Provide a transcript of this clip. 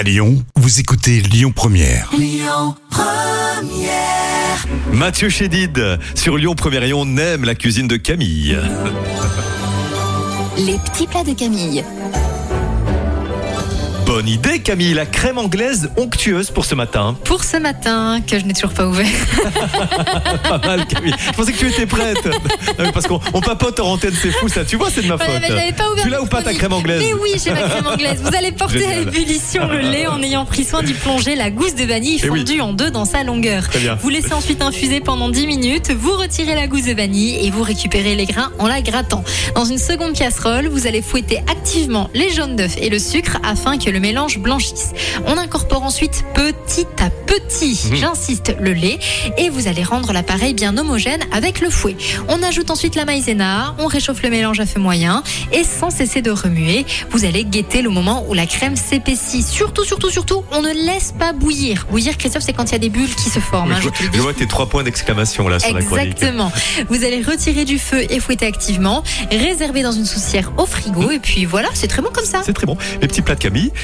À Lyon, vous écoutez Lyon Première. Mathieu Chédid sur Lyon Première et on aime la cuisine de Camille. Les petits plats de Camille. Bonne idée Camille, la crème anglaise onctueuse pour ce matin. Pour ce matin, que je n'ai toujours pas ouvert. Pas mal Camille. Je pensais que tu étais prête. Non, parce qu'on on papote en antenne, c'est fou ça. Tu vois, c'est de ma faute. pas ouvert tu l'as ou pas ta crème anglaise Mais oui, j'ai ma crème anglaise. Vous allez porter à ébullition le lait en ayant pris soin d'y plonger la gousse de vanille Eh oui. fondue en deux dans sa longueur. Très bien. Vous laissez ensuite infuser pendant 10 minutes, vous retirez la gousse de vanille et vous récupérez les grains en la grattant. Dans une seconde casserole, vous allez fouetter activement les jaunes d'œufs et le sucre afin que le mélange blanchisse. On incorpore ensuite petit à petit, Mhm. j'insiste, le lait et vous allez rendre l'appareil bien homogène avec le fouet. On ajoute ensuite la maïzena, on réchauffe le mélange à feu moyen et sans cesser de remuer, vous allez guetter le moment où la crème s'épaissit. Surtout, surtout, surtout, on ne laisse pas bouillir. Bouillir, Christophe, c'est quand il y a des bulles qui se forment. hein, je, je le vois tes trois points d'exclamation là sur la chronique. Exactement. Vous allez retirer du feu et fouetter activement, réserver dans une soucière au frigo et puis voilà, c'est très bon comme ça. C'est très bon. Les petits plats de Camille,